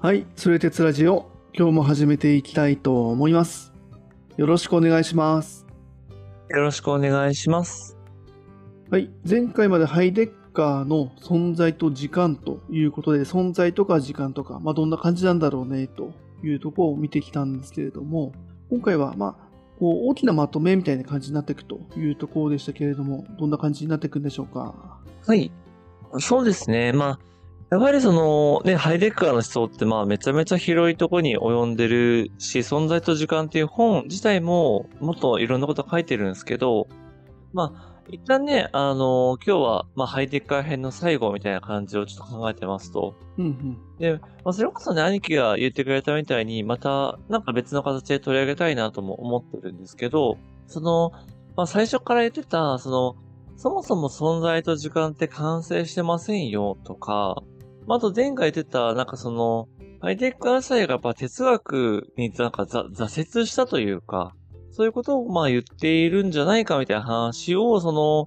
はい、それ鉄ラジオ、今日も始めていきたいと思います。よろしくお願いします。よろしくお願いします。はい、前回までハイデッカーの存在と時間ということで、存在とか時間とか、まあ、どんな感じなんだろうねというところを見てきたんですけれども、今回は、まあ、こう大きなまとめみたいな感じになっていくというところでしたけれども、どんな感じになっていくんでしょうか？はい。そうですね。まあ、やはりそのね、ハイデッカーの思想ってまあめちゃめちゃ広いところに及んでるし、存在と時間っていう本自体ももっといろんなこと書いてるんですけど、まあ、一旦ね、あの今日はまあハイデッカー編の最後みたいな感じをちょっと考えてますと。うんうん。で、まあ、それこそね、兄貴が言ってくれたみたいに、またなんか別の形で取り上げたいなとも思ってるんですけど、その、まあ最初から言ってた、その、そもそも存在と時間って完成してませんよとか、まあ、あと前回言ってた、なんかその、ハイデッカー祭がやっぱ哲学になんかざ挫折したというか、そういうことをまあ言っているんじゃないかみたいな話を、その、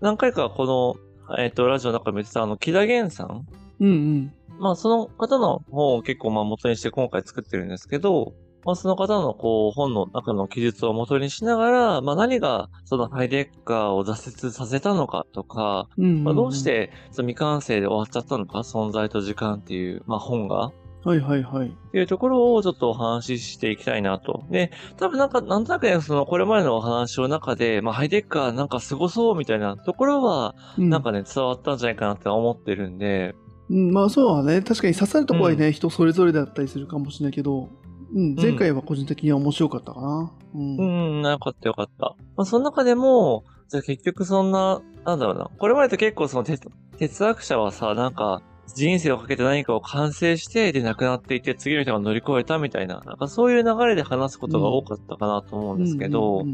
何回かこの、えっ、と、ラジオの中でも言ってたあの、木田源さんうんうん。まあ、その方の本を結構まあ元にして今回作ってるんですけど、まあ、その方のこう本の中の記述を元にしながら、まあ、何がそのハイデッカーを挫折させたのかとか、うんうんうんまあ、どうしてその未完成で終わっちゃったのか、存在と時間っていう、まあ、本が。はいはいはい。っていうところをちょっとお話ししていきたいなと。で、多分なんか、なんとなくね、その、これまでのお話の中で、まあ、ハイデッカーなんか凄そうみたいなところは、うんなんかね、伝わったんじゃないかなって思ってるんで、うん、まあそうはね、確かに刺さるところはね、人それぞれだったりするかもしれないけど、うん、前回は個人的には面白かったかな。うん。うん、よかったよかった。まあ、その中でも、じゃあ結局そんな、なんだろうな。これまでと結構その哲哲学者はさ、なんか、人生をかけて何かを完成して、で、亡くなっていって、次の人が乗り越えたみたいな、なんかそういう流れで話すことが多かったかなと思うんですけど、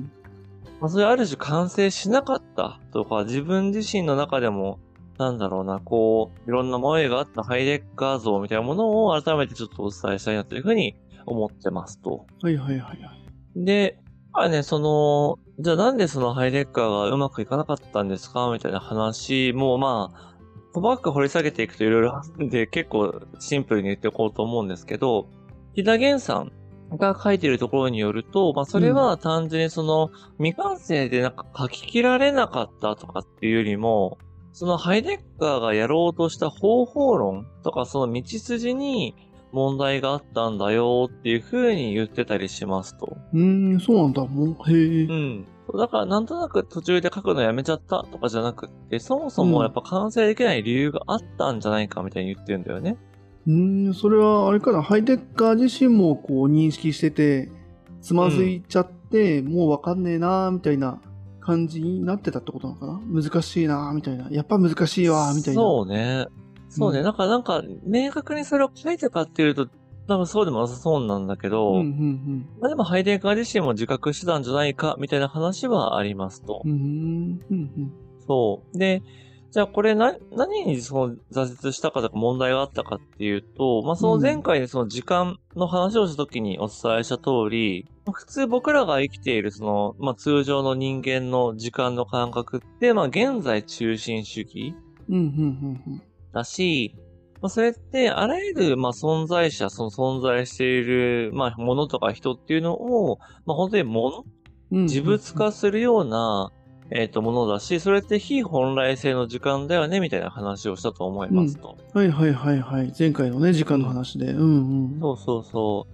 まあ、それある種完成しなかったとか、自分自身の中でも、なんだろうな、こう、いろんな思いがあったハイデッカー像みたいなものを改めてちょっとお伝えしたいなというふうに思ってますと。はいはいはいはい。で、まあね、その、じゃあなんでそのハイデッカーがうまくいかなかったんですか？みたいな話も、まあ、細かく掘り下げていくといろいろあるんで、結構シンプルに言っておこうと思うんですけど、木田源さんが書いているところによると、まあそれは単純にその未完成でなんか書き切られなかったとかっていうよりも、そのハイデッカーがやろうとした方法論とかその道筋に問題があったんだよっていう風に言ってたりしますと。うーん、そうなんだ。もう、へえ。うん。だからなんとなく途中で書くのやめちゃったとかじゃなくって、そもそもやっぱ完成できない理由があったんじゃないかみたいに言ってるんだよね。うーん、それはあれかな、ハイデッカー自身もこう認識してて、つまずいちゃって、もうわかんねえなーみたいな感じになってたってことなのかな難しいなーみたいな。やっぱ難しいわーみたいな。そうね。そうね。うんなんか、なんか、明確にそれを書いたかっていうと、多分そうでもなさそうなんだけど、うんうんまあでもハイデッカー自身も自覚してたんじゃないかみたいな話はありますと。うん。うーん。うんそう。で、じゃあこれな、何にその挫折したかとか問題があったかっていうと、まあその前回でその時間の話をした時にお伝えした通り、まあ普通僕らが生きているその、まあ通常の人間の時間の感覚って、まあ現在中心主義うん。うん。うん。だし、まあそれってあらゆるまあ存在者、その存在しているまあものとか人っていうのを、まあ本当にものうん。自物化するような、えっ、と、ものだし、それって非本来性の時間だよね、みたいな話をしたと思いますと。はいはいはいはい。前回のね、時間の話で。うんうん。そうそうそ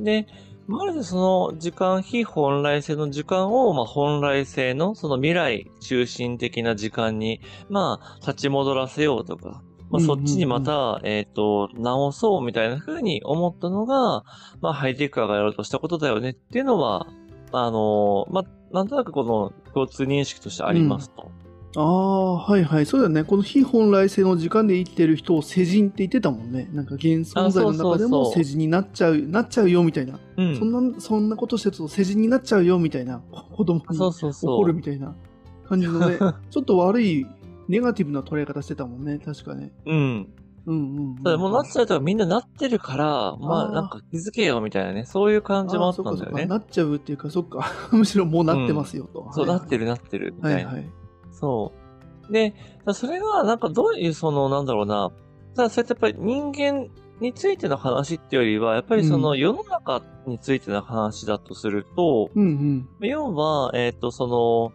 う。で、まずその時間、非本来性の時間を、まあ、本来性の、その未来中心的な時間に、まあ、立ち戻らせようとか、まあ、そっちにまた、えっ、と、直そうみたいな風に思ったのが、まあ、ハイテクカーがやろうとしたことだよねっていうのは、あのまあ、なんとなくこの共通認識としてありますと。ああ、はいはい。そうだよね。この非本来性の時間で生きてる人を世人って言ってたもんね。なんか現存在の中でもそう世人になっちゃう、なっちゃうよみたいな。うん。そんな、そんなことしてると世人になっちゃうよみたいな。子供にそうそうそう。怒るみたいな感じのね、ちょっと悪い、ネガティブな捉え方してたもんね。確かね。うん。うんうん、そうもうなっちゃうとみんななってるから、まあなんか気づけよみたいなね、そういう感じもあったんだよね。なっちゃうっていうか、そっか。むしろもうなってますよと。そう、はいなってるなってるみたな。はいいはい。そう。で、だそれがなんかどういうその、なんだろうな、ただそれってやっぱり人間についての話ってよりは、やっぱりその世の中についての話だとすると、うんうん。要は、えっ、と、その、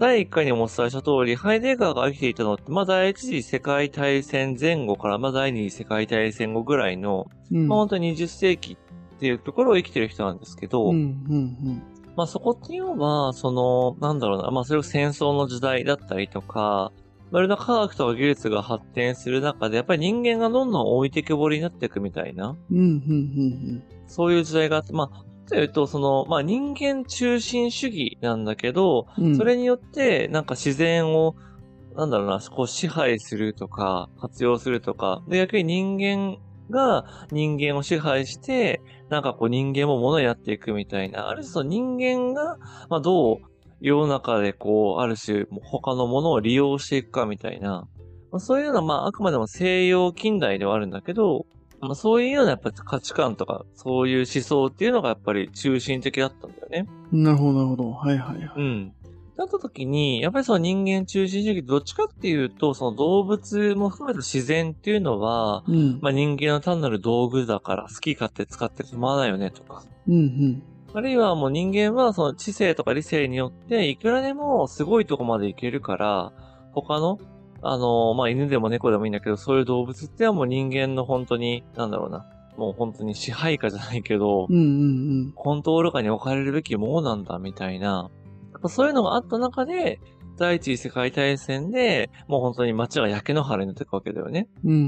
第1回にもお伝えした通り、ハイデガーが生きていたのって、まあ、第一次世界大戦前後から、まあ、第二次世界大戦後ぐらいの、うん。まあ、本当に20世紀っていうところを生きてる人なんですけど、うんうんまあ、そこっていうのは、その、なんだろうな、まあ、それを戦争の時代だったりとか、まあいろんな科学とか技術が発展する中で、やっぱり人間がどんどん置いてけぼりになっていくみたいな、うん。うんうんそういう時代があって、まあ、というと、その、まあ、人間中心主義なんだけど、うんうん。それによって、なんか自然を、なんだろうな、こう支配するとか、活用するとか、で、逆に人間が人間を支配して、なんかこう人間も物になっていくみたいな、ある種その人間が、まあどう世の中でこう、ある種他のものを利用していくかみたいな、まあ、そういうような、まああくまでも西洋近代ではあるんだけど、まあそういうようなやっぱり価値観とか、そういう思想っていうのがやっぱり中心的だったんだよね。なるほど、なるほど。はいはいはい。うん。だった時に、やっぱりその人間中心主義、どっちかっていうと、その動物も含めた自然っていうのは、うん。まあ人間の単なる道具だから好き勝手使って構わないよねとか。うんうん。あるいはもう人間はその知性とか理性によっていくらでもすごいとこまでいけるから、他の、あの、まあ犬でも猫でもいいんだけど、そういう動物ってはもう人間の本当に、なんだろうな、もう本当に支配下じゃないけど、うんうんコントロール下に置かれるべきものなんだ、みたいな。そういうのがあった中で、第一次世界大戦で、もう本当に街が焼け野原になっていくわけだよね。うん。うんう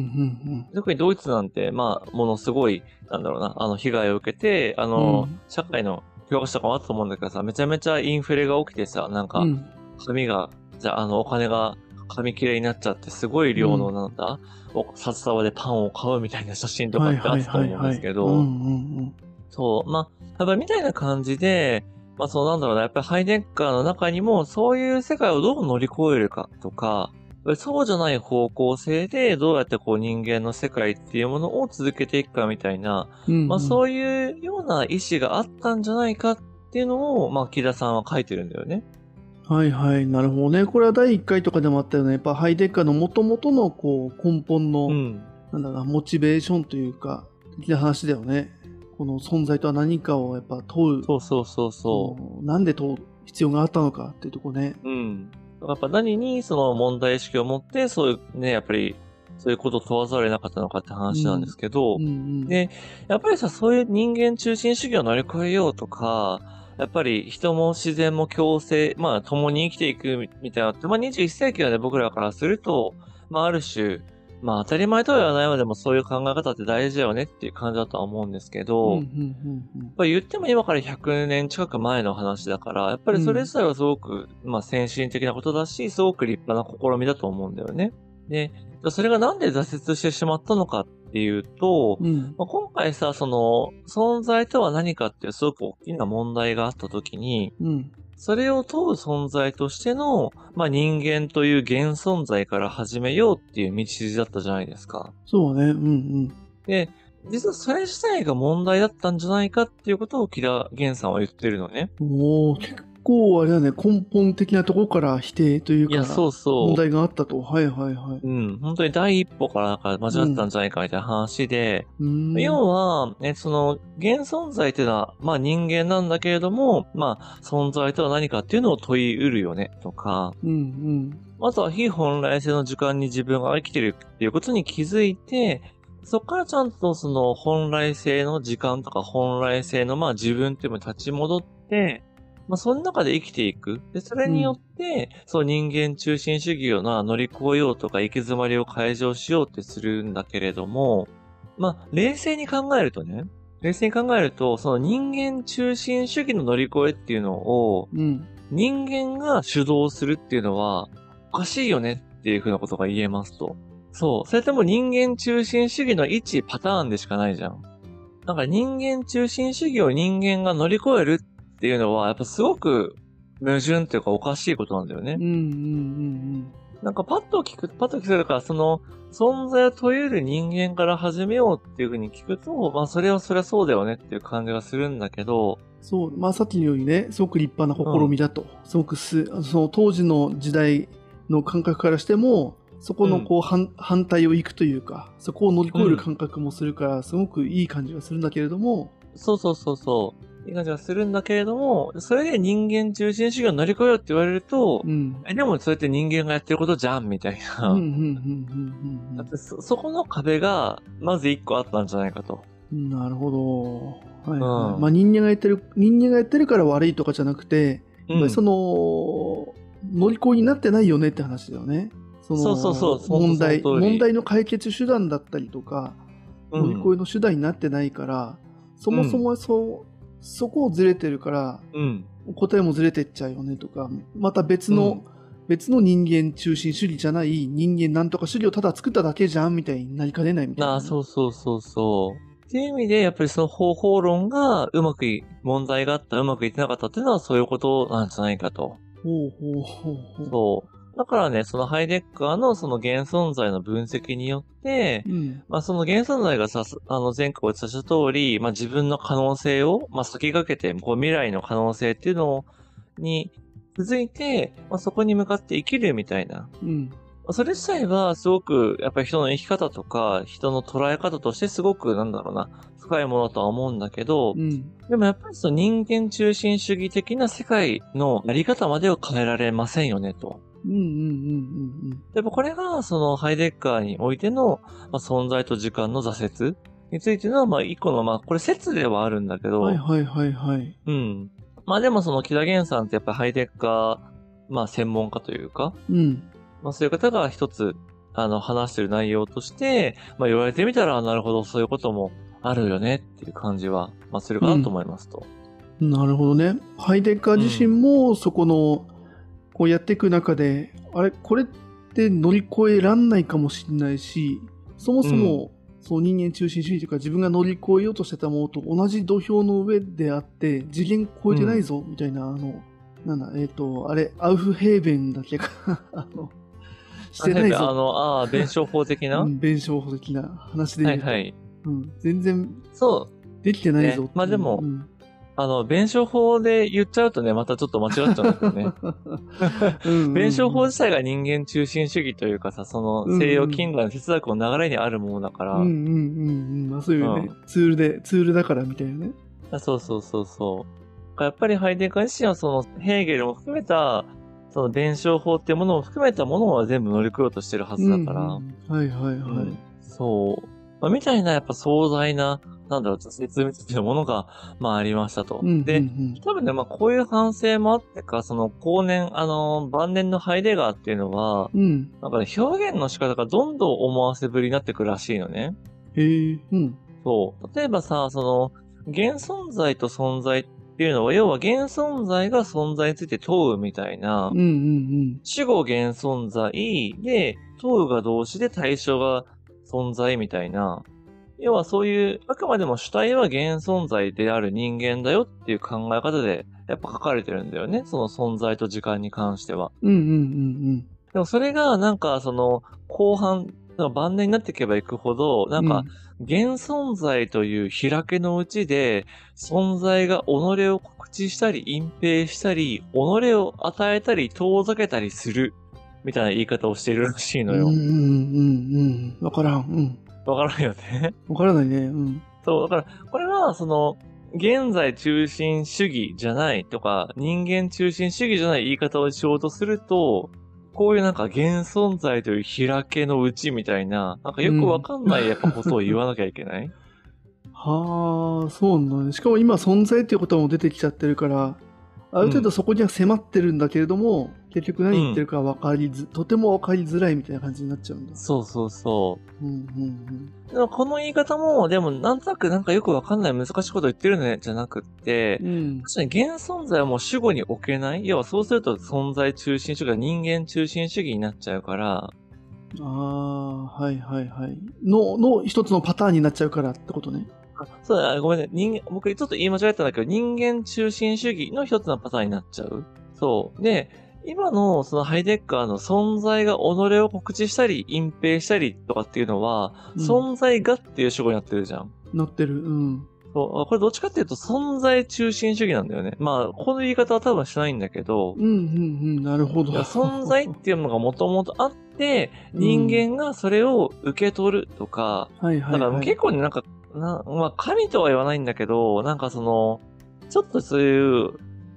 ん特にドイツなんて、まあ、ものすごい、なんだろうな、あの、被害を受けて、あの、うん社会の教科書とかもあったと思うんだけどさ、めちゃめちゃインフレが起きてさ、なんかうん。う、ん。紙が、じゃあ、あの、お金が紙切れになっちゃって、すごい量の、なんだ、お札束でパンを買うみたいな写真とかってあったと思うんですけど、うんうんそう。まあ、やっぱりみたいな感じで、まあそうなんだろうな、やっぱりハイデッカーの中にもそういう世界をどう乗り越えるかとか、そうじゃない方向性でどうやってこう人間の世界っていうものを続けていくかみたいな、うん。まあうそういうような意思があったんじゃないかっていうのを、まあ木田さんは書いてるんだよね。ん。はいはい。なるほどね。これは第1回とかでもあったよね。やっぱハイデッカーの元々のこう根本の、うん。なんだろうな、モチベーションというか、的な話だよね。この存在とは何かをやっぱ問う。そうそうそうそのなんで問う必要があったのかっていうとこね。う。うん。やっぱ何にその問題意識を持って、そういうね、やっぱりそういうことを問わざるを得なかったのかって話なんですけど、うんうん。で、やっぱりさ、そういう人間中心主義を乗り越えようとか、やっぱり人も自然も共生、まあ共に生きていくみたいなのって、まあ21世紀はね、僕らからすると、まあある種、まあ当たり前とは言わないまでもそういう考え方って大事だよねっていう感じだとは思うんですけど、うんうんやうんっぱり言っても今から100年近く前の話だから、やっぱりそれ自体はすごく、まあ先進的なことだし、すごく立派な試みだと思うんだよね。で、それがなんで挫折してしまったのかっていうと、うん。うん。まあ、今回さ、その、存在とは何かっていうすごく大きな問題があったときに、うん。それを問う存在としての、まあ、人間という現存在から始めようっていう道筋だったじゃないですか。そうね。うんうん。で、実はそれ自体が問題だったんじゃないかっていうことを木田源さんは言ってるのね。おー結構あれだね、根本的なところから否定というか、いや、そうそう。問題があったと。はいはいはい。うん、本当に第一歩からなんか間違ってたんじゃないかみたいな話で、うーん。要は、ね、その、現存在っていうのは、まあ人間なんだけれども、まあ存在とは何かっていうのを問いうるよね、とか、うんうん。あとは非本来性の時間に自分が生きてるっていうことに気づいて、そこからちゃんとその本来性の時間とか本来性のまあ自分っていうのに立ち戻って、まあその中で生きていく。で、それによって、そう人間中心主義をな乗り越えようとか行き詰まりを解消しようってするんだけれども、まあ冷静に考えるとね、冷静に考えると、その人間中心主義の乗り越えっていうのを、うん。人間が主導するっていうのは、おかしいよねっていうふうなことが言えますと。そう。それとも人間中心主義の一パターンでしかないじゃん。なんか人間中心主義を人間が乗り越えるっていうのは、やっぱすごく矛盾っていうかおかしいことなんだよねうん。うんうんなんかパッと聞く、パッと聞くから、その、存在を問える人間から始めようっていうふうに聞くと、まあそれはそれはそうだよねっていう感じがするんだけど、そう。まあさっきのようにね、すごく立派な試みだと。すごくす、その当時の時代の感覚からしても、そこのこう、反反対を行くというか、そこを乗り越える感覚もするから、すごくいい感じがするんだけれども、そうそうそうそう。いい感じがするんだけれども、それで人間中心主義を乗り越えようって言われると、うん。えでもそれって人間がやってることじゃんみたいな。そ、そこの壁が、まず一個あったんじゃないかと。うん。なるほど。はい、はい。うんまあ人間がやってる、人間がやってるから悪いとかじゃなくて、やっぱりその、の、乗り越えになってないよねって話だよね。そのそうそうそう問題、問題の解決手段だったりとか、乗り越えの手段になってないから、そもそもそう、そこをずれてるから、うん。答えもずれてっちゃうよねとか、また別の、うん別の人間中心主義じゃない人間なんとか主義をただ作っただけじゃんみたいになりかねないみたいな。ああ、そうそうそうそう。っていう意味で、やっぱりその方法論がうまくい、問題があった、うまくいってなかったっていうのはそういうことなんじゃないかと。ほうほうほうほう。そう。だからね、そのハイデッカーのその現存在の分析によって、うん。まあその現存在がさ、あの前回お伝えした通り、まあ自分の可能性を、まあ先駆けて、こう未来の可能性っていうのに気づいて、まあそこに向かって生きるみたいな。うん。それ自体はすごく、やっぱり人の生き方とか、人の捉え方としてすごく、なんだろうな、深いものとは思うんだけど、うん。でもやっぱりその人間中心主義的な世界のやり方までを変えられませんよね、と。うんうんうんうんやっぱこれが、そのハイデッカーにおいての、まあ、存在と時間の挫折についての、まあ、一個の、まあ、これ説ではあるんだけうん。ど、はいはいはいはい。うん。まあでもその木田源さんってやっぱりハイデッカー、まあ専門家というか、うん。まあそういう方が一つ、あの、話してる内容として、まあ言われてみたら、なるほど、そういうこともあるよねっていう感じは、まあするかなと思いますと。なるほどね。ハイデッカー自身もそこの、こうやっていく中で、あれ、これって乗り越えらんないかもしれないし、そもそも、そう人間中心主義というか自分が乗り越えようとしてたものと同じ土俵の上であって次元超えてないぞ、みたいなあのなんだえっ、とあれアウフヘーベンだっけか。あのしてないぞ。あの、ああ、弁証法的な、うん弁証法的な話で言うと、はいはい。うん、全然そう。できてないぞねまあでもうんあの、弁証法で言っちゃうとね、またちょっと間違っちゃうんだけどね。うん弁証法自体が人間中心主義というかさ、その西洋近代の哲学の流れにあるものだから、うんうんうんうん。まあそういうね、うツールでツールだからみたいなね。あそうそうそうそう。やっぱりハイデガー自身はそのヘーゲルも含めた、その弁証法っていうものを含めたものは全部乗り越えようとしてるはずだから、うんうん。はいはいはい、うん。そう。まあ、みたいなやっぱ壮大な、なんだろう、説明っていうものが、まあありましたと。うんうんうんで、多分ね、まあこういう反省もあってか、その後年、あの、晩年のハイデガーっていうのは、うんなんかね、表現の仕方がどんどん思わせぶりになってくるらしいのね。へえうんそう。例えばさ、その、現存在と存在っていうのは、要は現存在が存在について問うみたいな、うんうん主語現存在で、問うが動詞で対象が存在みたいな、要はそういう、あくまでも主体は現存在である人間だよっていう考え方で、やっぱ書かれてるんだよね。その存在と時間に関しては。うんうんうんでもそれが、なんか、その、後半、晩年になっていけばいくほど、なんか、現存在という開けのうちで、存在が己を告知したり、隠蔽したり、己を与えたり、遠ざけたりする、みたいな言い方をしているらしいのようんうん。うんうんわからんうんわからんよね。わからないね。うん。そう、だから、これは、その、現在中心主義じゃないとか、人間中心主義じゃない言い方をしようとすると、こういうなんか現存在という開けのうちみたいな、なんかよくわかんないやっぱことを言わなきゃいけない、はあそうなんだね。しかも今存在っていうことも出てきちゃってるからある程度そこには迫ってるんだけれども、結局何言ってるか分かりず、とても分かりづらいみたいな感じになっちゃうんだ。そうそうそう。うんうんでもこの言い方も、でもなんとなくなんかよくわかんない難しいこと言ってるね、じゃなくってうん。、うん。確かに現存在はもう主語に置けない要はそうすると存在中心主義が人間中心主義になっちゃうから、ああ、はいはいはい。の、の一つのパターンになっちゃうからってことね。あそうだ、ごめんね。人間、僕ちょっと言い間違えたんだけど、人間中心主義の一つのパターンになっちゃう。そう。で、今のそのハイデッカーの存在が己を告知したり、隠蔽したりとかっていうのは、うん存在がっていう主語になってるじゃん。なってる。うん。そうあこれどっちかっていうと存在中心主義なんだよね。まあ、この言い方は多分しないんだけど、うんうんうん、なるほど。存在っていうのがもともとあって、人間がそれを受け取るとか、はいはい、だからはい。結構ね、なんか、なまあ、神とは言わないんだけど、なんかその、ちょっとそういう、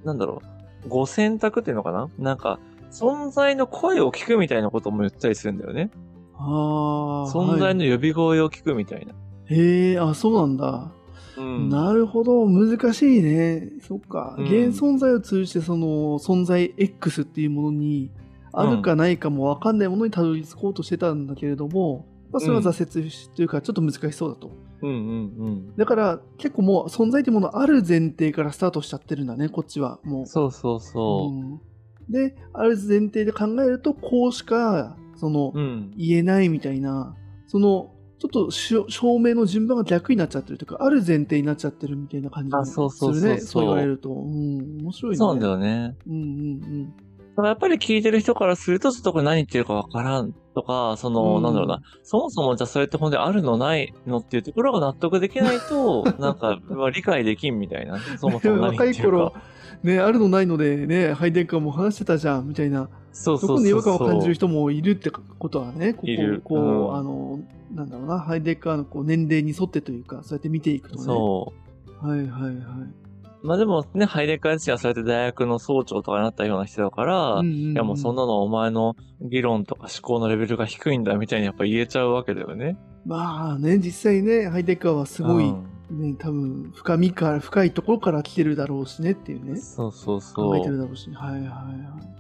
なんだろう、ご選択っていうのかな？なんか、存在の声を聞くみたいなことも言ったりするんだよね。ああ。存在はいの呼び声を聞くみたいな。へえ、あ、そうなんだ。うん。なるほど、難しいね。そっか。うん現存在を通じて、その存在 X っていうものに、あるかないかもわかんないものにたどり着こうとしてたんだけれども、まあ、それは挫折しというか、ちょっと難しそうだと。うんうんうん。だから、結構もう存在っていうものある前提からスタートしちゃってるんだね、こっちは。もう。そうそうそう。うんで、ある前提で考えると、こうしか、その、うん。言えないみたいな、その、ちょっと証明の順番が逆になっちゃってるというか、ある前提になっちゃってるみたいな感じがあそうそうそうするね。そうそう言われると。うん、面白いね。そうなんだよね。うんうんただやっぱり聞いてる人からすると、ちょっとこれ何言ってるかわからんとか、その、うんなんだろうな、そもそもじゃあそれって本当にあるのないのっていうところが納得できないと、なんか、まあ理解できんみたいな。そもそも 何ってるい頃か。、ね、あるのないのでね、ハイデッカーも話してたじゃん、みたいな。そうそそうそうそう。こに違和感を感じる人もいるってことはね、ここいるこう、うんあの、なんだろうな、ハイデッカーのこう年齢に沿ってというか、そうやって見ていくとね。そう。はいはいはい。まあでもね、ハイデッカー自身はそうやって大学の総長とかになったような人だから、うんうんうんいやもうそんなのはお前の議論とか思考のレベルが低いんだみたいにやっぱ言えちゃうわけだよね。まあね、実際ね、ハイデッカーはすごい、うんね、多分深みから、深いところから来てるだろうしねっていうね。そうそう考そうえてる。だろうし、はいはいはい。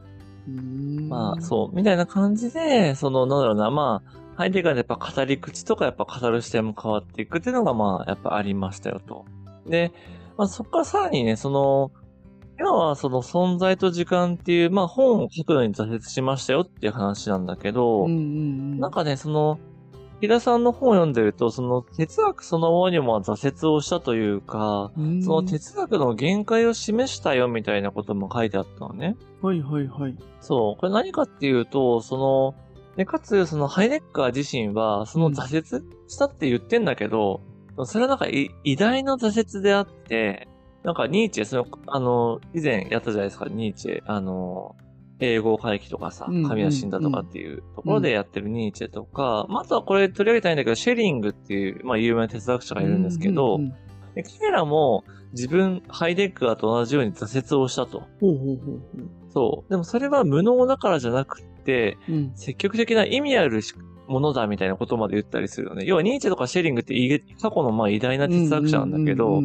まあそう、みたいな感じで、その、なんだろうな、まあ、ハイデガーでやっぱ語り口とかやっぱ語る視点も変わっていくっていうのがまあ、やっぱありましたよと。で、まあそこからさらにね、その、今はその存在と時間っていう、まあ本を書くのに挫折しましたよっていう話なんだけど、うんうんうん。なんかね、その、木田さんの本を読んでると、その哲学そのものにも挫折をしたというか、うん、その哲学の限界を示したよみたいなことも書いてあったのね。はいはいはい。そう。これ何かっていうと、その、で、かつ、そのハイデッカー自身は、その挫折したって言ってんだけど、それはなんかい偉大な挫折であって、なんかニーチェ、その、あの、以前やったじゃないですか、ニーチェ、あの、英語回帰とかさ、神は死んだとかっていうところでやってるニーチェとか、まあ、あとはこれ取り上げたいんだけど、シェリングっていう、まあ、有名な哲学者がいるんですけど、で彼らも自分、ハイデッカーと同じように挫折をしたと。そう。でもそれは無能だからじゃなくって、う。うん。積極的な意味あるしものだみたいなことまで言ったりするよね。要はニーチェとかシェリングって過去のまあ偉大な哲学者なんだけど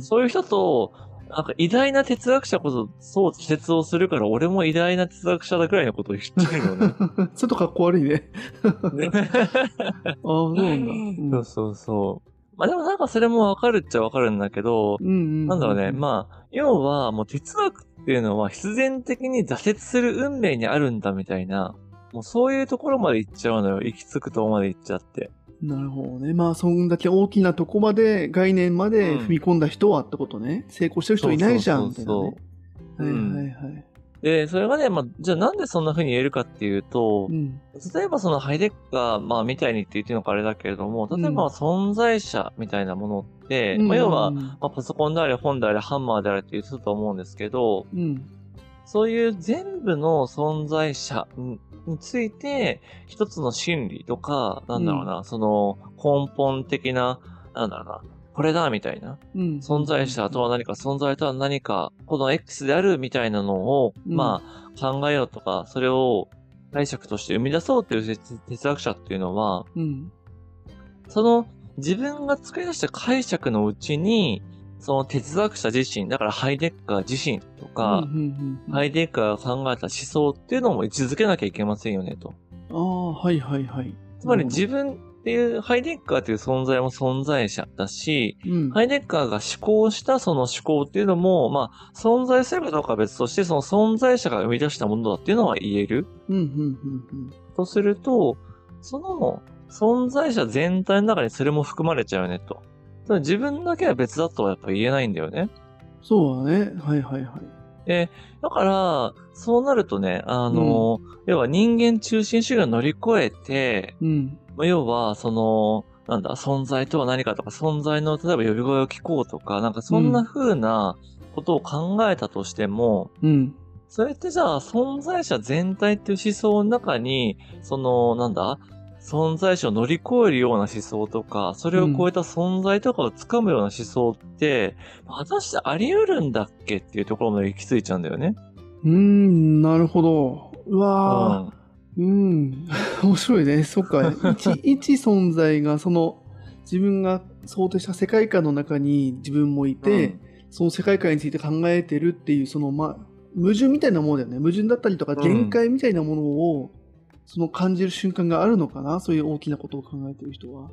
そういう人と、なんか偉大な哲学者こそそう挫折をするから俺も偉大な哲学者だくらいのことを言ってるよね。うんちょっとかっこ悪いね。ねああ、そうなんだ。うんそうそうそう。まあでもなんかそれもわかるっちゃわかるんだけど。なんだろうね。まあ、要はもう哲学っていうのは必然的に挫折する運命にあるんだみたいな、もうそういうところまで行っちゃうのよ。行き着くとこまで行っちゃって。なるほどね。まあ、そんだけ大きなとこまで、概念まで踏み込んだ人はってことね。成功してる人いないじゃん、みたいなね。はいうんはいはい。で、それがね、まあ、じゃあなんでそんな風に言えるかっていうとう、ん。例えばそのハイデッカー、まあ、みたいにって言ってるのかあれだけれども、例えば存在者みたいなものって、まあ、要は、まあ、パソコンであれ、本であれ、ハンマーであれって言ってたと思うんですけど、うん。そういう全部の存在者について、一つの心理とか、なんだろうな、その根本的な、なんだろうな、これだみたいな、うん。存在者とは何か、存在とは何か、この X であるみたいなのを、うんまあ、考えようとか、それを解釈として生み出そうっていう哲哲学者っていうのは、うん。その自分が作り出した解釈のうちに、その哲学者自身、だからハイデッカー自身とか、うんうんうんハイデッカーが考えた思想っていうのも位置づけなきゃいけませんよねと。ああ、はいはいはい。つまり自分っていう、ハイデッカーっていう存在も存在者だし、うん。ハイデッカーが思考したその思考っていうのも、まあ、存在するかどうかは別として、その存在者が生み出したものだっていうのは言える。うんうんうんとすると、その存在者全体の中にそれも含まれちゃうよねと。つまり自分だけは別だとはやっぱ言えないんだよね。そうだね。はいはいはい。で、だから、そうなるとね、あの、要は人間中心主義を乗り越えて、うん。まあ要は、その、なんだ、存在とは何かとか、存在の、例えば呼び声を聞こうとか、なんかそんな風なことを考えたとしても、うん。それってじゃあ、存在者全体っていう思想の中に、その、なんだ、存在者を乗り越えるような思想とか、それを超えた存在とかをつかむような思想って、果たしてあり得るんだっけっていうところまで行き着いちゃうんだよね。うーん、なるほど。ううわ。うん。面白いね。そっか。一、一存在が、その、自分が想定した世界観の中に自分もいて、その世界観について考えてるっていう、その、まあ、矛盾みたいなものだよね。矛盾だったりとか、うん限界みたいなものを、その感じる瞬間があるのかな？そういう大きなことを考えてる人は。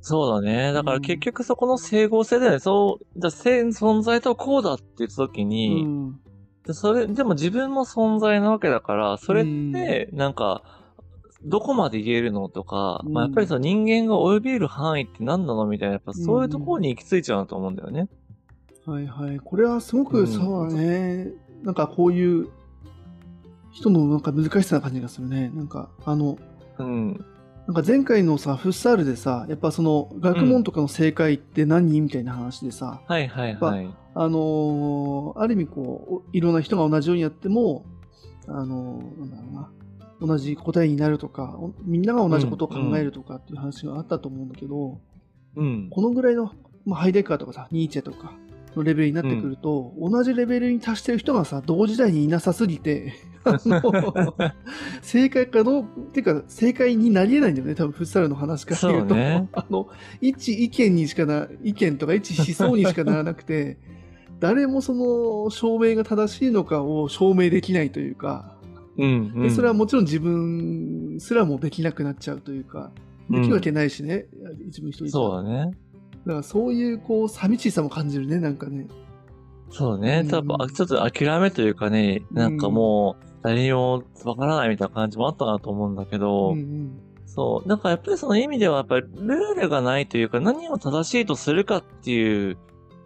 そうだね。だから結局そこの整合性だよね。そう、じゃ存在とはこうだって言った時うに、ん。でそれ、でも自分も存在なわけだから、それって、なんか、どこまで言えるのとか、うんまあ、やっぱりその人間が及びる範囲って何なのみたいな、やっぱそういうところに行き着いちゃうなと思うんだよね。はいはい。これはすごく、うんそうだね。なんかこういう人のなんか難しさな感じがするね。なんか、あの、うん。なんか前回のさ、フッサールでさ、やっぱその学問とかの正解って何、みたいな話でさ、はいはいはい。あのーある意味こう、いろんな人が同じようにやっても、あのーなんだろうな、同じ答えになるとか、おみんなが同じことを考えるとかっていう話があったと思うんだけど、うん。このぐらいの、まあ、ハイデッカーとかさ、ニーチェとかのレベルになってくると、同じレベルに達してる人がさ、同時代にいなさすぎて、正解かどう、っていうか、正解になり得ないんだよね、多分フッサルの話から言うと。そうねあの、一意見にしかな、意見とか一思想にしかならなくて、誰もその証明が正しいのかを証明できないというか、うん、うん。でそれはもちろん自分すらもできなくなっちゃうというか、できるわけないしね、一部一人じゃそうだね。だからそういうこう寂しさも感じるね、なんかね。そうね。多分、あちょっと諦めというかね、なんかもう、誰にもわからないみたいな感じもあったなと思うんだけど、うんうんそう。なんかやっぱりその意味では、やっぱりルールがないというか、何を正しいとするかっていう、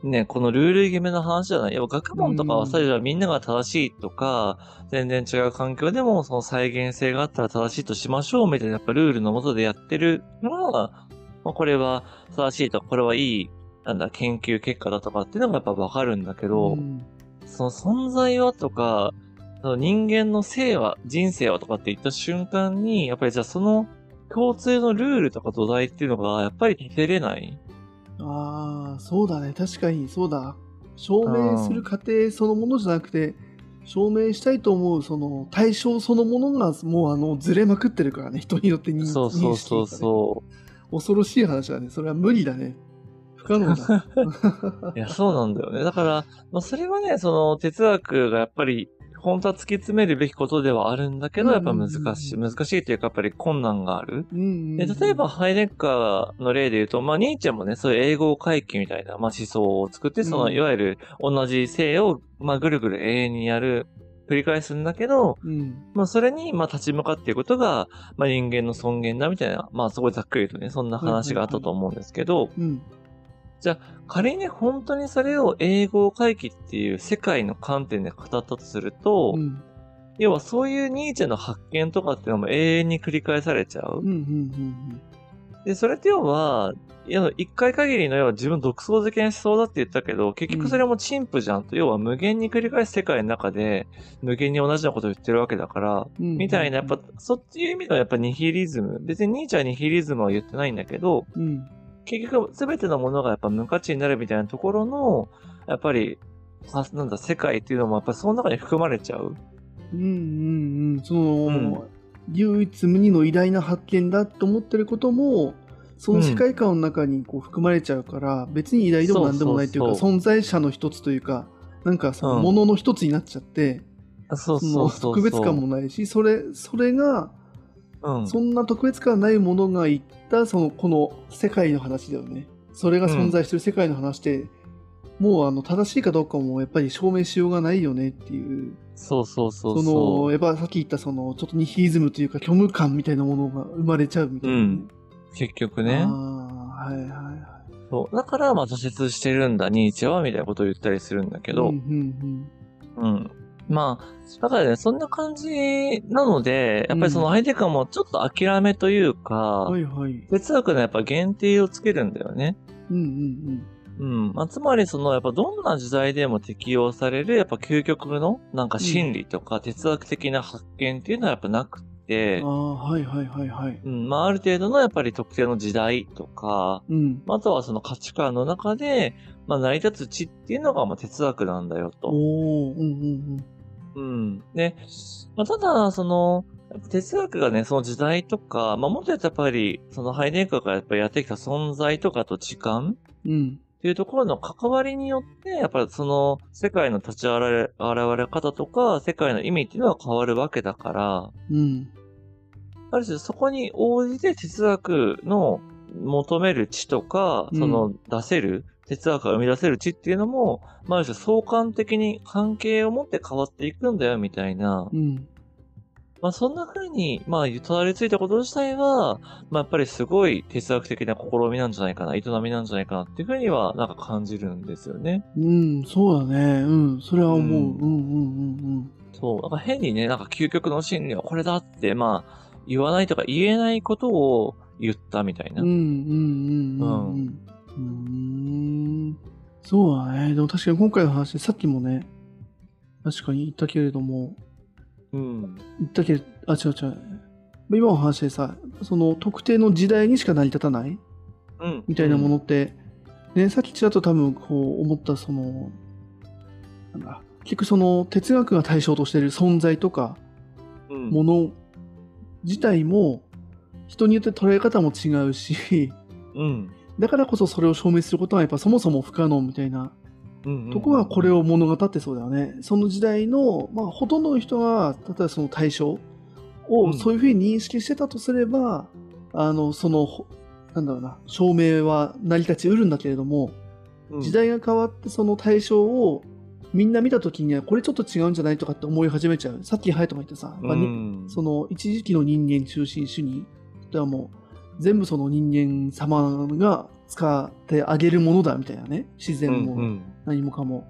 ね、このルール決めの話じゃない。やっぱ学問とかはさ、うんじゃあみんなが正しいとか、全然違う環境でもその再現性があったら正しいとしましょうみたいな、やっぱルールのもとでやってるから、まあ、これは正しいとか、これはいい、なんだ、研究結果だとかっていうのがやっぱわかるんだけど、うんその存在はとか、その人間の生は、人生はとかって言った瞬間に、やっぱりじゃあその共通のルールとか土台っていうのが、やっぱり出れないああ、そうだね。確かに、そうだ。証明する過程そのものじゃなくて、証明したいと思う、その対象そのものが、もうあの、ずれまくってるからね。人によって認そうそうそうそ恐ろしい話だね。それは無理だね。不可能だ。う。いや、そうなんだよね。だから、まあ、それはね、その哲学がやっぱり、本当は突き詰めるべきことではあるんだけど、やっぱ難しい。難しいというか、やっぱり困難がある。うんうんで例えば、ハイデッカーの例で言うと、まあ、ニーチェもね、そういう英語回帰みたいな、まあ、思想を作って、その、うんいわゆる同じ性を、まあ、ぐるぐる永遠にやる、繰り返すんだけど、うん。まあ、それに、まあ、立ち向かっていくことが、まあ、人間の尊厳だみたいな、まあ、すごいざっくりとね、そんな話があったと思うんですけど、うん。仮に本当にそれを英語回帰っていう世界の観点で語ったとすると、うん。要はそういうニーチェの発見とかっていうのも永遠に繰り返されちゃううん。う。ん。で、それって要は、いや一回限りの要は自分独創的な思想だって言ったけど、結局それも陳腐じゃんと、要は無限に繰り返す世界の中で、無限に同じようなことを言ってるわけだから、うん。みたいな、やっぱ、そっちいう意味ではやっぱニヒリズム。別にニーチェはニヒリズムは言ってないんだけど、うん。結局全てのものがやっぱ無価値になるみたいなところの、やっぱり、はなんだ、世界っていうのもやっぱりその中に含まれちゃう。うん。うん。うん。その、うん唯一無二の偉大な発見だと思ってることも、その世界観の中にこう含まれちゃうから、別に偉大でも何でもないというか、存在者の一つというか、なんかそのうんものの一つになっちゃって、うそのそうそうそう。特別感もないし、それ、それが、うん。そんな特別感ないものが言った、その、この世界の話だよね。それが存在してる世界の話で、もうあの、正しいかどうかもやっぱり証明しようがないよねっていう、そうそうそうそ。の、やっぱさっき言ったその、ちょっとニヒリズムというか虚無感みたいなものが生まれちゃうみたいなね、うん結局ねあ。あ、はいはいはい。そう。だから、まあ、挫折してるんだ、ニーチェは、みたいなことを言ったりするんだけど、うんうんうん。まあ、だからね、そんな感じなので、やっぱりそのハイテクもちょっと諦めというか、はいはい。哲学のやっぱ限定をつけるんだよね。うんうんうん。まあ、つまりその、やっぱどんな時代でも適用される、やっぱ究極の、なんか心理とか哲学的な発見っていうのはやっぱなくうてん。あ、あ、はいはいはいはい。うん。まあ、ある程度のやっぱり特定の時代とか、うん。あとはその価値観の中で、まあ、成り立つ知っていうのが、まあ、哲学なんだよと。おー、うんうんうん。で、まあ、ただ、その、哲学がね、その時代とか、まあ、もっとやっぱり、そのハイデンカーがやっぱりやってきた存在とかと時間うん。うん。っていうところの関わりによって、やっぱりその世界の立ち現れ、現れ方とか、世界の意味っていうのは変わるわけだから、うん。ある種そこに応じて哲学の求める知とか、うんその出せる、哲学が生み出せる知っていうのも、まあ、ある種相関的に関係を持って変わっていくんだよみたいな、うん。まあそんな風に、まあ、たどり着いたこと自体は、まあやっぱりすごい哲学的な試みなんじゃないかな、営みなんじゃないかなっていう風には、なんか感じるんですよね。うん、そうだね。うん、それは思う。ううんん、うん、うん、そう。なんか変にね、なんか究極の真理はこれだって、まあ、言わないとか言えないことを言ったみたいな。うん。うん、うん、うん、うん。うん。そうだね。でも確かに今回の話でさっきもね、確かに言ったけれども、うん。言ったけれあ、違う違う。今の話でさ、その特定の時代にしか成り立たない？うん。みたいなものって、ね、さっきちらっと多分こう思ったその、なんだ、結局その哲学が対象としている存在とかうん。もの自体も人によって捉え方も違うし、うん。だからこそそれを証明することはやっぱそもそも不可能みたいなうん。とこがこれを物語ってそうだよね。その時代の、まあほとんどの人が、例えばその対象をうんそういうふうに認識してたとすれば、あの、その、ほなんだろうな、証明は成り立ちうるんだけれども、うん時代が変わってその対象をみんな見た時にはこれちょっと違うんじゃないとかって思い始めちゃう。さっきハヤトが言ったさ、うん。その一時期の人間中心主義ではもう全部その人間様が使ってあげるものだみたいなね、自然もうん。何もかも。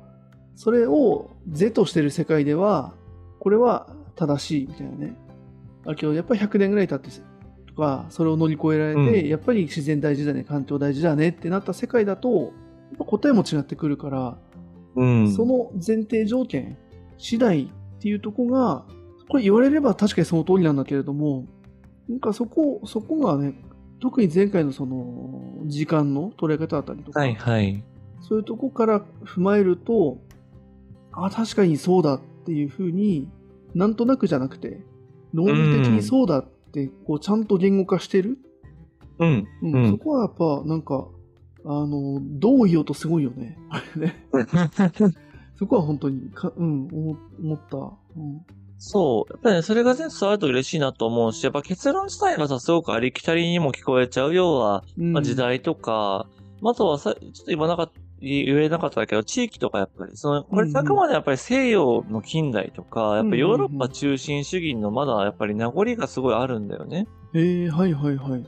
それを是としてる世界では、これは正しいみたいなね。だけどやっぱり100年ぐらい経ってとか、それを乗り越えられて、うんやっぱり自然大事だね、環境大事だねってなった世界だと、答えも違ってくるから、うん。その前提条件次第っていうとこが、これ言われれば確かにその通りなんだけれども、なんかそこ、そこがね、特に前回のその時間の捉え方だったりとか、はいはい。そういうとこから踏まえると、あ、確かにそうだっていうふうになんとなくじゃなくて、論理的にそうだって、こう、ちゃんと言語化してる。うん。うん、うんそこはやっぱ、なんか、あの、どう言おうとすごいよね。あれね。そこは本当にか、うん、思思った。うん。そう。やっぱりね、それが全部伝わると嬉しいなと思うし、やっぱ結論自体がさ、すごくありきたりにも聞こえちゃう。要は、うんまあ、時代とか、まああとはさ、ちょっと今なかった、言えなかったけど、地域とかやっぱり、その、これあくまでやっぱり西洋の近代とか、やっぱヨーロッパ中心主義のまだやっぱり名残がすごいあるんだよね。えー、はいはいはい。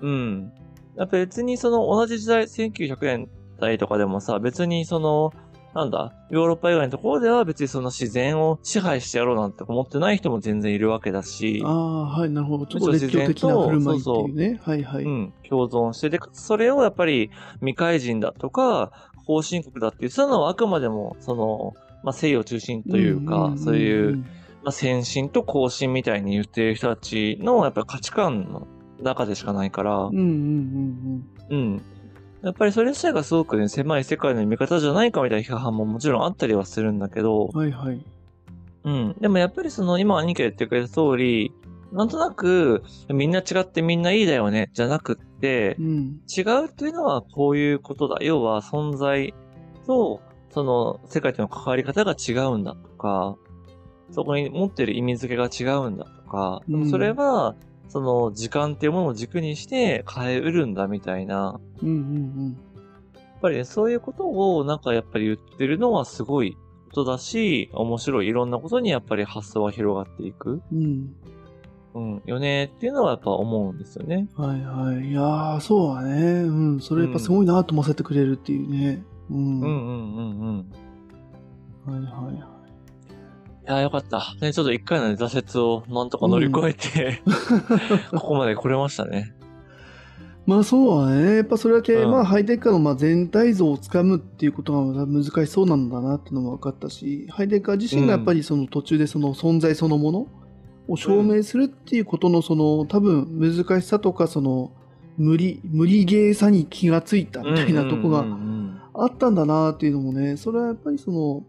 うん。やっぱ別にその同じ時代、1900年代とかでもさ、別にその、なんだ、ヨーロッパ以外のところでは別にその自然を支配してやろうなんて思ってない人も全然いるわけだし、ああ、はい、なるほど。ちょっとむしろ熱狂的な振る舞いっていうね。はいはい。うん、共存して、で、それをやっぱり未開人だとか、後進国だっていう、そういうのはあくまでも、その、まあ、西洋中心というか、そういう、まあ、先進と後進みたいに言ってる人たちの、やっぱり価値観の中でしかないから、うんうんうんうん。やっぱりそれ自体がすごくね、狭い世界の見方じゃないかみたいな批判ももちろんあったりはするんだけどうん。、はいはい。うん。でもやっぱりその、今兄貴が言ってくれた通り、なんとなく、みんな違ってみんないいだよね、じゃなくってう、ん。違うっていうのはこういうことだ。要は存在と、その世界との関わり方が違うんだとか、そこに持ってる意味付けが違うんだとか、でもそれは、その時間っていうものを軸にして変えうるんだみたいな、うんうんやっぱりね、そういうことをなんかやっぱり言ってるのはすごいことだし、面白いいろんなことにやっぱり発想が広がっていく。うん。うん。うん、よねっていうのはやっぱ思うんですよね。はいはい。いやー、そうだね。うん。それやっぱすごいなと思わせてくれるっていうね。うん。うんうんうんうん。はいはいはい。いや、よかった。ね、ちょっと一回のね、挫折をなんとか乗り越えて、ここまで来れましたね。まあそうだね。やっぱそれだけ、うんまあハイテッカーのまあ全体像をつかむっていうことが難しそうなんだなっていうのも分かったし、ハイテッカー自身がやっぱりその途中でその存在そのものを証明するっていうことのその多分難しさとかその無理、無理ゲーさに気がついたみたいなとこがうんうんあったんだなっていうのもね、それはやっぱりその、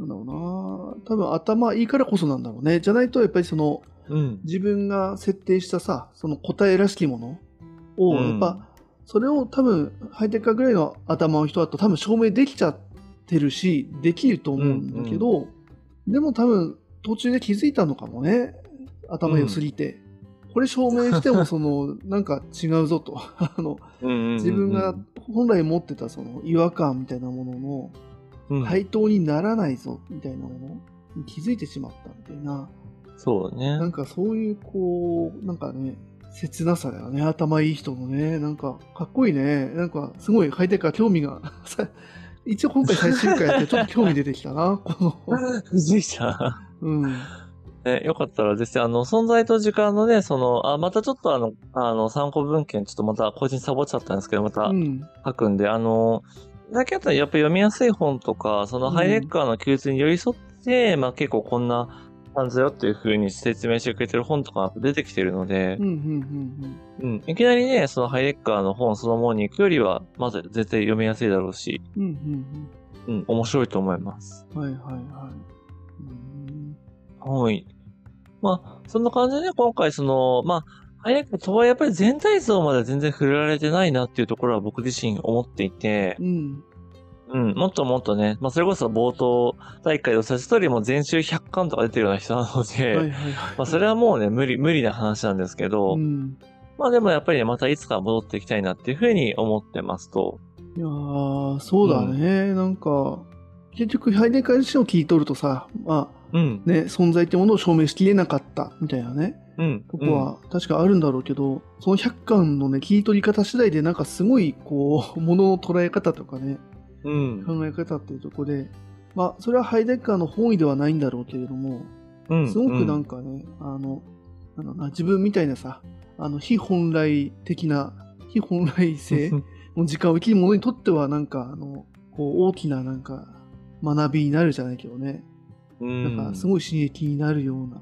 なんだろうな、多分頭いいからこそなんだろうね。じゃないとやっぱりその、うんうん。自分が設定したさ、その答えらしきものを、うんやっぱ、それを多分、ハイテク化ぐらいの頭の人だと多分証明できちゃってるし、できると思うんだけど、でも多分、途中で気づいたのかもね。頭良すぎて。これ証明しても、その、なんか違うぞと。あの、うんうんうんうん自分が本来持ってたその違和感みたいなもののうん対等にならないぞみたいなものに気づいてしまったみたいな、そうねな。んかそういうこう、なんかね、切なさだよね。頭いい人のね。なんかかっこいいね。なんかすごいハイテクは興味が、さ 一応今回最終回やってちょっと興味出てきたな。この、気づいた。うん。ね、よかったら絶対あの、存在と時間のね、その、あ、またちょっとあの、あの、参考文献ちょっとまた個人サボっちゃったんですけど、またうん。書くんで、あの、だけだったらやっぱり読みやすい本とか、そのうんハイレッカーの記述に寄り添って、まあ結構こんな感じだよっていう風に説明してくれてる本とか出てきてるのでうん、う、ん、うん、うん、いきなりね、そのハイレッカーの本そのものに行くよりは、まず絶対読みやすいだろうし、うん。うん、うん、うん、面白いと思います。うん。はい、はい、はい。うんはい。まあ、そんな感じでね、今回その、まあ、ハイレッカーとはやっぱり全体像まで全然触れられてないなっていうところは僕自身思っていて、うん。うん、もっともっとね、まあ、それこそ冒頭大会でお伝えした通りも全集100巻とか出てるような人なので、はい、はい、はい。まあ、それはもうね、無理、無理な話なんですけど、うん。まあでもやっぱりね、またいつか戻っていきたいなっていうふうに思ってますと。いやー、そうだね。なんか、結局、ハイデカー自身を聞いとるとさ、まうん存在ってものを証明しきれなかったみたいなね、うん。とこは確かあるんだろうけど、その100巻のね、聞い取り方次第で、なんかすごい、こう、ものの捉え方とかね、うん。考え方っていうところで、まあ、それはハイデッカーの本意ではないんだろうけれども、うん。すごくなんかね、あの、なん自分みたいなさ、あの、非本来的な、非本来性の時間を生きる者にとっては、なんか、あの、こう、大きな、なんか、学びになるじゃないけどね。うん。なんか、すごい刺激になるような、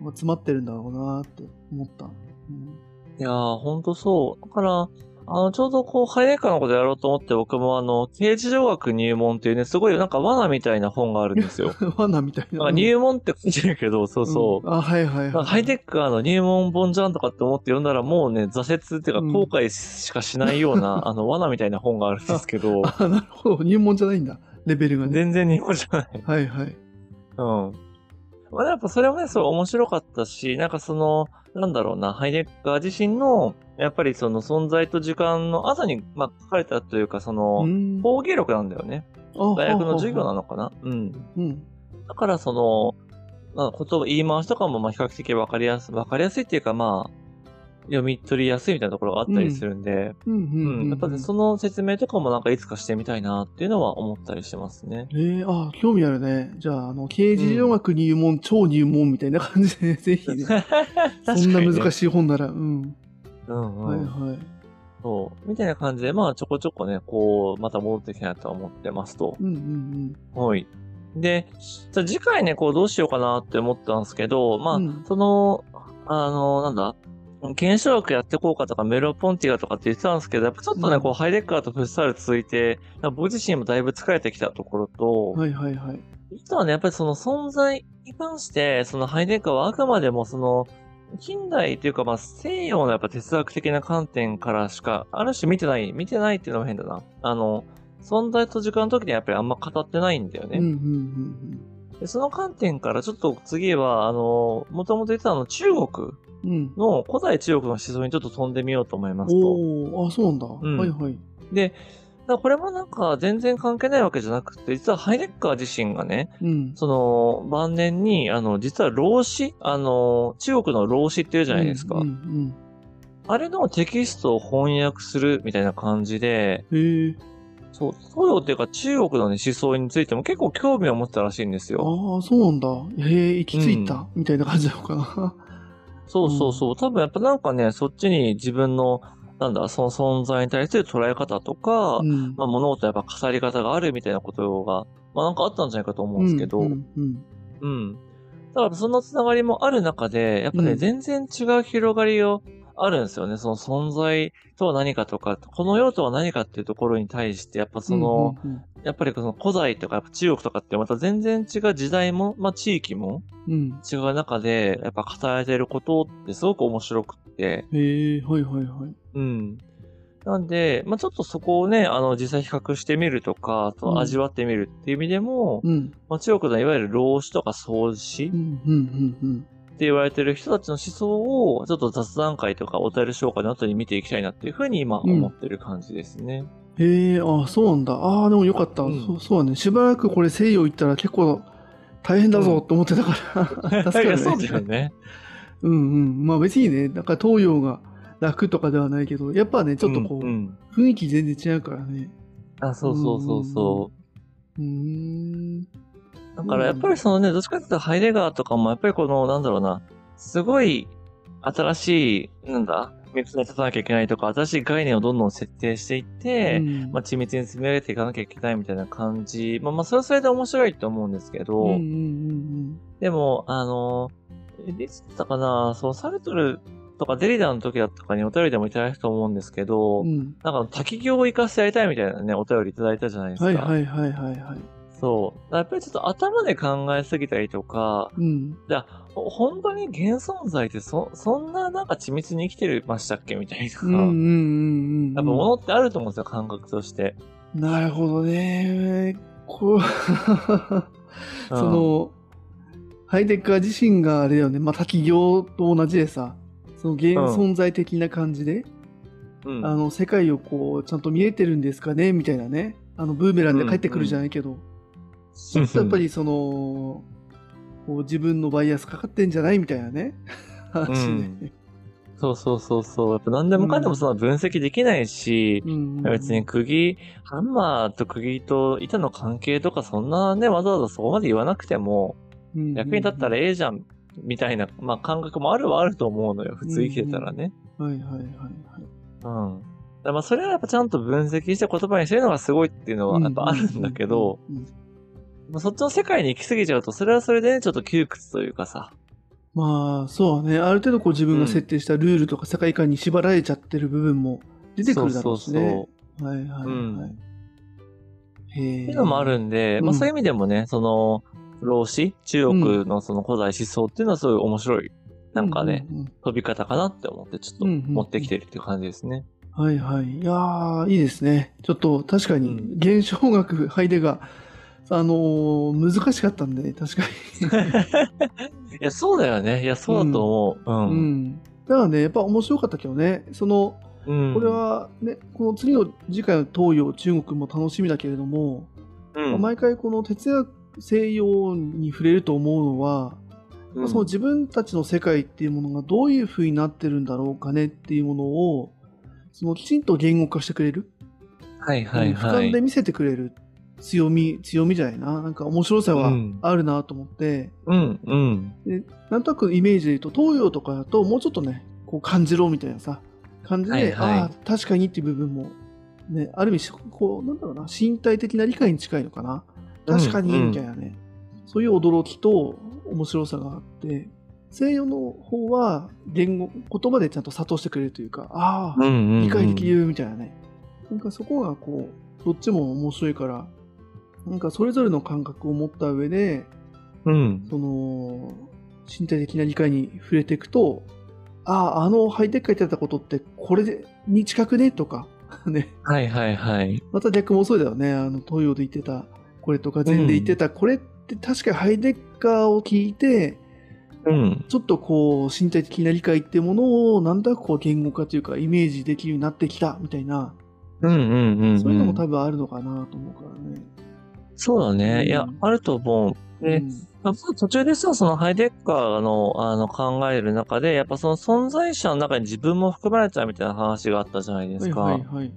のが詰まってるんだろうなって思った。うんいやー、ほんとそう。だから、あの、ちょうどこう、ハイレッカーのことやろうと思って僕もあの、刑事上学入門っていうね、すごいなんか罠みたいな本があるんですよ。罠みたいな。入門って書いてるけど、そうそう。んあ、はいはいはい。ハイテッカーの入門本じゃんとかって思って読んだらもうね、挫折っていううんか後悔しかしないような、あの、罠みたいな本があるんですけど、あ、なるほど。入門じゃないんだ。レベルがね。全然入門じゃない。はいはい。うん。まあ、やっぱそれもね、そう面白かったし、なんかその、なんだろうな、ハイデッカー自身の、やっぱりその存在と時間の後に、まあ、書かれたというか、その、うん講義録なんだよね。大大学の授業なのかな？うん。うん。だからその、まあ、言葉、言い回しとかも、まあ、比較的わかりやすい、わかりやすいっていうか、まあ、読み取りやすいみたいなところがあったりするんで、うんうんううんん。やっぱね、その説明とかもなんかいつかしてみたいなっていうのは思ったりしてますね。えー、あ、興味あるね。じゃあ、あの、刑事上学入門、超入門みたいな感じで、ぜひね。そんな難い。しい本なら、うん。うんうん。はいはい。そう。みたいな感じで、まあ、ちょこちょこね、こう、また戻ってきたいなとは思ってますと。うんうんはい。で、じゃあ次回ね、こう、どうしようかなって思ったんですけど、まあ、うんその、あの、なんだ検証学やってこうかとか、メロポンティガとかって言ってたんですけど、やっぱちょっとね、うんこう、ハイデッカーとフッサール続いて、僕自身もだいぶ疲れてきたところと、うん。はいはいはい。あとはね、やっぱりその存在に関して、そのハイデッカーはあくまでもその、近代というかまあ西洋のやっぱ哲学的な観点からしか、ある種見てない、見てないっていうのも変だな。あの、存在と時間の時にはやっぱりあんま語ってないんだよね。うんうんうんでその観点からちょっと次は、あの、もともと言ってたあの中国。の、古代中国の思想にちょっと飛んでみようと思いますと。おー、あ、そうなんだ。んはいはい。で、これもなんか全然関係ないわけじゃなくて、実はハイデッカー自身がね、うん。その、晩年に、あの、実は老子、あの、中国の老子っていうじゃないですか。うんうんあれのテキストを翻訳するみたいな感じで。そう、東洋っていうか中国のね、思想についても結構興味を持ってたらしいんですよ。ああ、そうなんだ。へえ、行き着いた、みたいな感じなのかな。そうそうそう。多分やっぱなんかね、そっちに自分の、なんだ、その存在に対する捉え方とか、うん。まあ物事やっぱ語り方があるみたいなことが、まあなんかあったんじゃないかと思うんですけど、うん。うんだからそのつながりもある中で、やっぱね、うん全然違う広がりを、あるんですよね。その存在とは何かとか、この世とは何かっていうところに対して、やっぱその、うんうんやっぱりその古代とか中国とかってまた全然違う時代も、まあ地域もうん。違う中で、やっぱ語られてることってすごく面白くって、へえ、はいはいはい。うん。なんで、まあちょっとそこをね、あの、実際比較してみるとか、そうんの味わってみるっていう意味でも、うん。まあ中国のいわゆる老子とか創子うん、うん、うん、うん。って言われてる人たちの思想を、ちょっと雑談会とかお便り紹介の後に見ていきたいなっていうふうに今思ってる感じですね。へえ、あそうなんだ。ああ、でもよかった、うんそ。そうだね。しばらくこれ西洋行ったら結構大変だぞって思ってたから、助かいやるそうよね。うんうん。まあ別にね、なんか東洋が楽とかではないけど、やっぱね、ちょっとこう、うんうん雰囲気全然違うからね。あ、そうそうそうそうーん。う。だからやっぱりそのね、どっちかっていうとハイデガーとかもやっぱりこの、なんだろうな、すごい新しい、なんだ、見つめ立たなきゃいけないとか、新しい概念をどんどん設定していって、うんまあ、緻密に積み上げていかなきゃいけないみたいな感じ。まあ、まあ、それはそれで面白いと思うんですけど、うんうんうんでも、あの、えいつだったかな、そのサルトルとかデリダの時だったかにお便りでもいただいたと思うんですけど、うん。うん。なんか滝行を生かしてやりたいみたいなね、お便りいただいたじゃないですか。はいはいはいはいはい。そう。やっぱりちょっと頭で考えすぎたりとか、うん。じゃ本当に現存在ってそ、そんななんか緻密に生きてましたっけみたいな。うんうんうんうん。やっぱ物ってあると思うんですよ、感覚として。なるほどね。こううんそ、の、ハイデッカー自身があれだよね、まあ、滝行と同じでさ、その現存在的な感じで、うん、あの、世界をこう、ちゃんと見えてるんですかね？みたいなね。あの、ブーメランで帰ってくるじゃないけど、ちょっとやっぱりその、自分のバイアスかかってんじゃないみたいなね。話ね。そうそうそうそう。やっぱ何でもかんでもその分析できないし、うん別に釘、ハンマーと釘と板の関係とかそんなね、わざわざそこまで言わなくても、役に立ったらええじゃん、みたいな、まあ感覚もあるはあると思うのよ。普通生きてたらね。はいはいはいはい。うん。だまあそれはやっぱちゃんと分析して言葉にしてるのがすごいっていうのはやっぱあるんだけど、うんうんうんうんまあそっちの世界に行き過ぎちゃうと、それはそれでね、ちょっと窮屈というかさ。まあそうね、ある程度こう自分が設定したルールとか世界観に縛られちゃってる部分も出てくるだろうしね。はいはいはい。うんへえ。っていうのもあるんで、うんまあそういう意味でもね、その、老子、中国のその古代思想っていうのはすごい面白い、なんかね、うんうん飛び方かなって思って、ちょっとうんうんうん持ってきてるっていう感じですね。はいはい。いやー、いいですね。ちょっと確かにうん、現象学、ハイデガー、あのー難しかったんで、確かに。いや、そうだよね。いや、そうだと思う。う。うんん。だからね、やっぱ面白かったけどね、その、うん。これはね、この次の次回の東洋、中国も楽しみだけれども、うん、まあ毎回この哲学西洋に触れると思うのは、うんその自分たちの世界っていうものがどういう風になってるんだろうかねっていうものを、そのきちんと言語化してくれる。はいはいうん俯はい。瞰で見せてくれる強み、強みじゃないな。なんか面白さはうんあるなと思って、うん、うん。でなんとなくイメージで言うと、東洋とかだともうちょっとね、こう感じろみたいなさ、感じで、はいはいああ、確かにっていう部分も、ね、ある意味、こう、なんだろうな、身体的な理解に近いのかな。確かに、うんみたいなね、そういう驚きと面白さがあって、西洋の方は言語、言葉でちゃんと諭してくれるというか、ああ、うん、うん。理解できるみたいなね。なんかそこがこう、どっちも面白いから、なんかそれぞれの感覚を持った上で、うん。その、身体的な理解に触れていくと、ああ、あのハイテクが言ってたことってこれに近くねとか、ね。はいはいはい。また逆もそうだよね。あの、東洋で言ってたこれとか、禅で言ってたこれって確かハイデッカーを聞いて、うん。ちょっとこう、身体的な理解っていうものをなんとなくこう言語化というかイメージできるようになってきたみたいな、うんうんうん。そういうのも多分あるのかなと思うからね。そうだね。いやうん、あると思う。で、うんまあ途中でさ、そのハイデッカーのあの考える中で、やっぱその存在者の中に自分も含まれちゃうみたいな話があったじゃないですか。はいはいはい。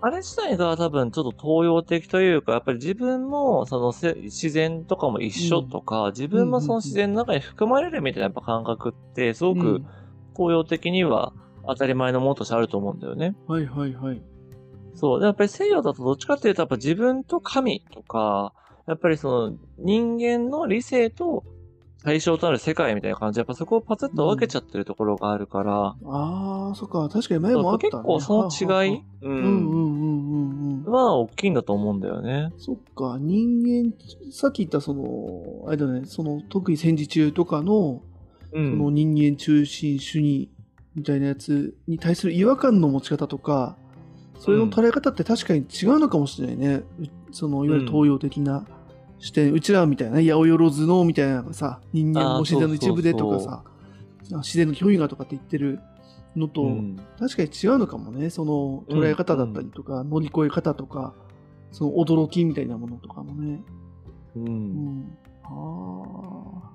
あれ自体が多分ちょっと東洋的というか、やっぱり自分もそのせ自然とかも一緒とか、自分もその自然の中に含まれるみたいなやっぱ感覚って、すごくうん東洋的には当たり前のものとしてあると思うんだよね。はいはいはい。そう。でやっぱり西洋だとどっちかっていうと、やっぱ自分と神とか、やっぱりその人間の理性と対象となる世界みたいな感じで、やっぱそこをパツッと分けちゃってるところがあるから、ああ、そっか。確かに前もあった、ね。結構その違い、ううんうんうんうんうん。は大きいんだと思うんだよね。そっか、人間、さっき言ったその、あれだね、その、特に戦時中とかの、そうん。の人間中心主義みたいなやつに対する違和感の持ち方とか、それの捉え方って確かに違うのかもしれないね。うその、いわゆる東洋的な視点、うちらみたいな、八百万のみたいなのがさ、人間も自然の一部でとかそうさ、自然の憑依がとかって言ってるのと、うん確かに違うのかもね。その捉え方だったりとか、乗り越え方とか、その驚きみたいなものとかもね。う。うんん。ああ。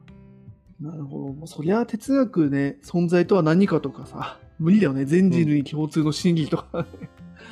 なるほど。そりゃ哲学ね、存在とは何かとかさ、無理だよね。全人類共通の真理とか、ね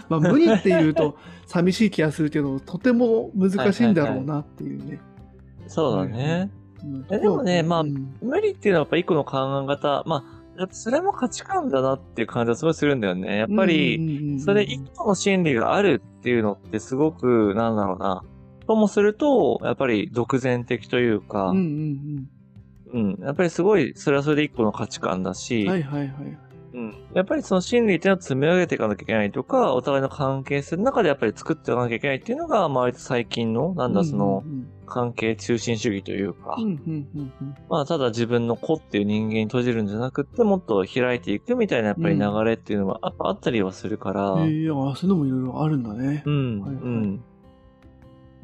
まあ無理って言うと寂しい気がするけど、とても難しいんだろうなっていうね。そうだね。うんえでもねまあうん無理っていうのはやっぱ一個の考え方、まあ、やっぱそれも価値観だなっていう感じはすごいするんだよね。やっぱり、それ一個の真理があるっていうのってすごく、なんだろうな。ともすると、やっぱり独善的というか、うんうんうん。やっぱりすごい、それはそれで一個の価値観だし、うん。はいはいはい。うん。やっぱりその真理っていうのを積み上げていかなきゃいけないとか、お互いの関係性の中でやっぱり作っていかなきゃいけないっていうのが、まあ割と最近の、なんだそのう、ん関係中心主義というか、うんうんうんうんうんまあただ自分の子っていう人間に閉じるんじゃなくって、もっと開いていくみたいなやっぱり流れっていうのはやっぱあったりはするから、えー、あそういうのもいろいろあるんだね。うん、はいはいうん。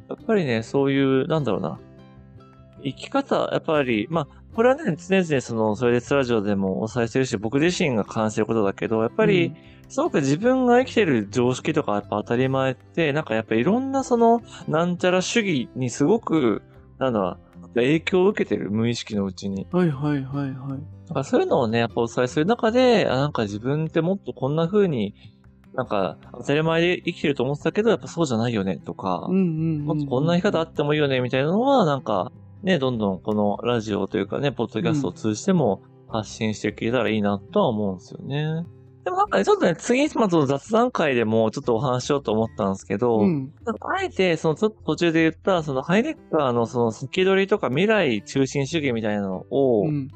やっぱりね、そういう、なんだろうな。生き方、やっぱり、まあ、これはね、常々その、それでツラジオでもお伝えしてるし、僕自身が感じてることだけど、やっぱり、すごく自分が生きてる常識とかやっぱ当たり前って、なんかやっぱいろんなその、なんちゃら主義にすごく、なんだ、影響を受けてる、無意識のうちに。はいはいはいはい。だからそういうのをね、やっぱお伝えする中で、あなんか自分ってもっとこんな風に、なんか当たり前で生きてると思ってたけど、やっぱそうじゃないよね、とか、うんうんうんもっとこんな生き方あってもいいよね、みたいなのは、なんか、ね、どんどんこのラジオというかね、ポッドキャストを通じても発信していけたらいいなとは思うんですよね。でもなんかね、ちょっとね、次、まず雑談会でもちょっとお話ししようと思ったんですけど、うん。あえて、そのちょっと途中で言った、そのハイデッカーのその先取りとか未来中心主義みたいなのを、うん。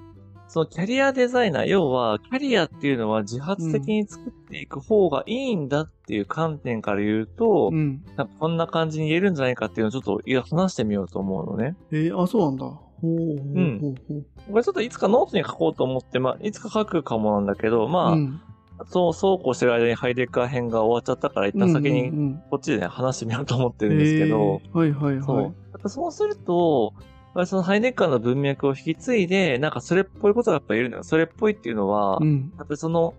そのキャリアデザイナー、要は、キャリアっていうのは自発的に作っていく方がいいんだっていう観点から言うと、うん。なんかこんな感じに言えるんじゃないかっていうのをちょっと話してみようと思うのね。えー、あ、そうなんだ。ほうほうほうほう。これちょっといつかノートに書こうと思って、まあ、いつか書くかもなんだけど、まあ、うんそう、そうこうしてる間にハイデッカー編が終わっちゃったから、一旦先うんにうんこっちでね、話してみようと思ってうんるんですけど、えーはいはいそう。はい。やっぱそうすると、そのハイデッカーの文脈を引き継いで、なんかそれっぽいことがやっぱ言えるのよ。それっぽいっていうのは、うん。やっぱりその、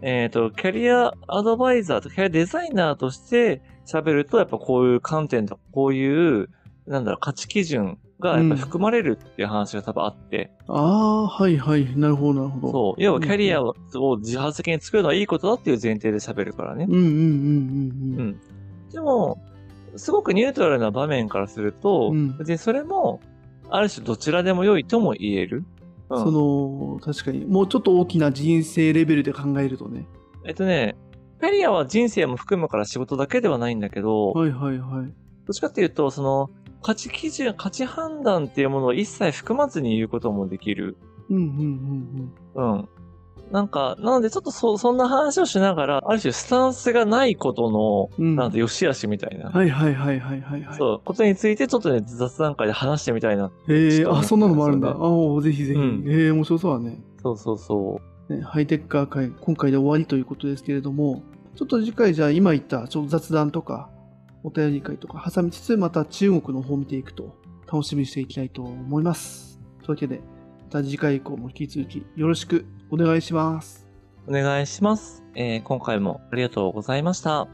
えっ、と、キャリアアドバイザーとキャリアデザイナーとして喋ると、やっぱこういう観点とか、こういう、なんだろう、価値基準がやっぱ含まれるっていう話が多分あって、ああ、はいはい。なるほどなるほど。そう、要はキャリアを自発的に作るのはいいことだっていう前提で喋るからね。うんうんうんうんうん。でも、すごくニュートラルな場面からすると、うん別にそれも、ある種どちらでも良いとも言える。ううん。んその、確かに、もうちょっと大きな人生レベルで考えるとね。えっとね、キャリアは人生も含むから仕事だけではないんだけど、はいはいはい。どっちかっていうと、その、価値基準、価値判断っていうものを一切含まずに言うこともできる。うんうんうんうん。なんか、なのでちょっとそ、そんな話をしながら、ある種スタンスがないことの。なんて、良し悪しみたいな、はいはいはいはいはいはい。そう、ことについてちょっとね、雑談会で話してみたいな。えー、あ、そんなのもあるんだ。そあおぜひぜひ。うんえー、面白そうだね。そうそうそね、ハイテッカー会、今回で終わりということですけれども、ちょっと次回じゃあ今言ったちょっと雑談とか、お便り会とか挟みつつ、また中国の方を見ていくと、楽しみにしていきたいと思います。というわけで、また次回以降も引き続きよろしくお願いします。お願いします。えー今回もありがとうございました。